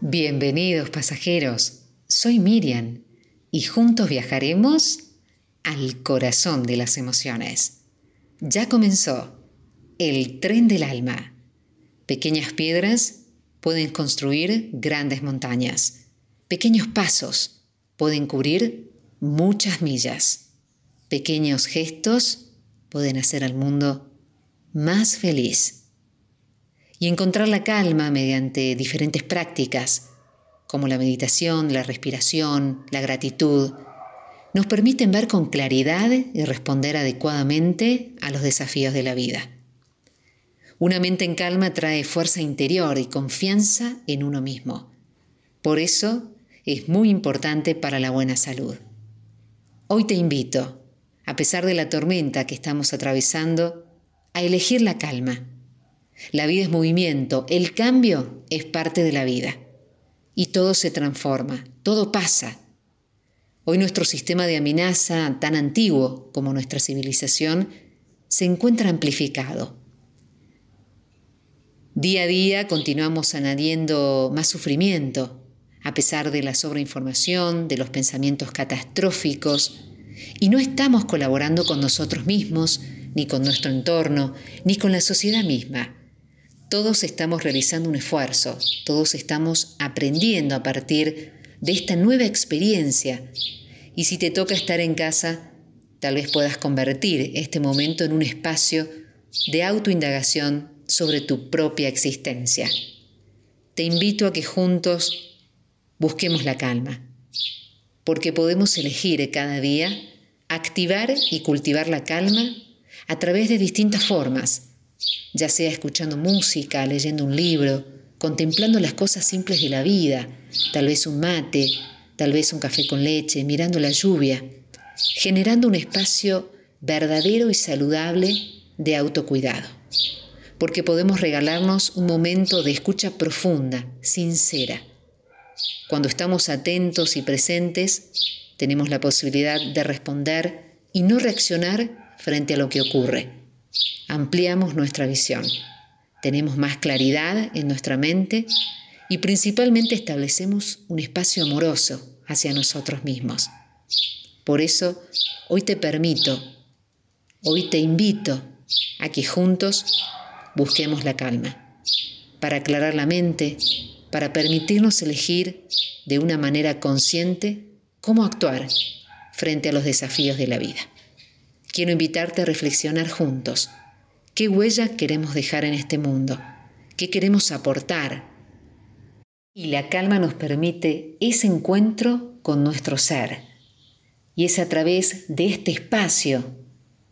Bienvenidos pasajeros, soy Miriam y juntos viajaremos al corazón de las emociones. Ya comenzó el tren del alma. Pequeñas piedras pueden construir grandes montañas. Pequeños pasos pueden cubrir muchas millas. Pequeños gestos pueden hacer al mundo más feliz y encontrar la calma mediante diferentes prácticas, como la meditación, la respiración, la gratitud, nos permiten ver con claridad y responder adecuadamente a los desafíos de la vida. Una mente en calma trae fuerza interior y confianza en uno mismo. Por eso es muy importante para la buena salud. Hoy te invito, a pesar de la tormenta que estamos atravesando, a elegir la calma la vida es movimiento, el cambio es parte de la vida. Y todo se transforma, todo pasa. Hoy nuestro sistema de amenaza, tan antiguo como nuestra civilización, se encuentra amplificado. Día a día continuamos añadiendo más sufrimiento, a pesar de la sobreinformación, de los pensamientos catastróficos, y no estamos colaborando con nosotros mismos, ni con nuestro entorno, ni con la sociedad misma. Todos estamos realizando un esfuerzo, todos estamos aprendiendo a partir de esta nueva experiencia. Y si te toca estar en casa, tal vez puedas convertir este momento en un espacio de autoindagación sobre tu propia existencia. Te invito a que juntos busquemos la calma, porque podemos elegir cada día activar y cultivar la calma a través de distintas formas ya sea escuchando música, leyendo un libro, contemplando las cosas simples de la vida, tal vez un mate, tal vez un café con leche, mirando la lluvia, generando un espacio verdadero y saludable de autocuidado. Porque podemos regalarnos un momento de escucha profunda, sincera. Cuando estamos atentos y presentes, tenemos la posibilidad de responder y no reaccionar frente a lo que ocurre ampliamos nuestra visión, tenemos más claridad en nuestra mente y principalmente establecemos un espacio amoroso hacia nosotros mismos. Por eso, hoy te permito, hoy te invito a que juntos busquemos la calma, para aclarar la mente, para permitirnos elegir de una manera consciente cómo actuar frente a los desafíos de la vida. Quiero invitarte a reflexionar juntos ¿Qué huella queremos dejar en este mundo? ¿Qué queremos aportar? Y la calma nos permite ese encuentro con nuestro ser. Y es a través de este espacio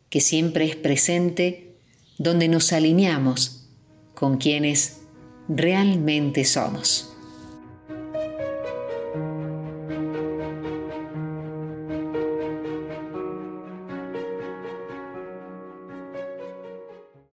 que siempre es presente donde nos alineamos con quienes realmente somos.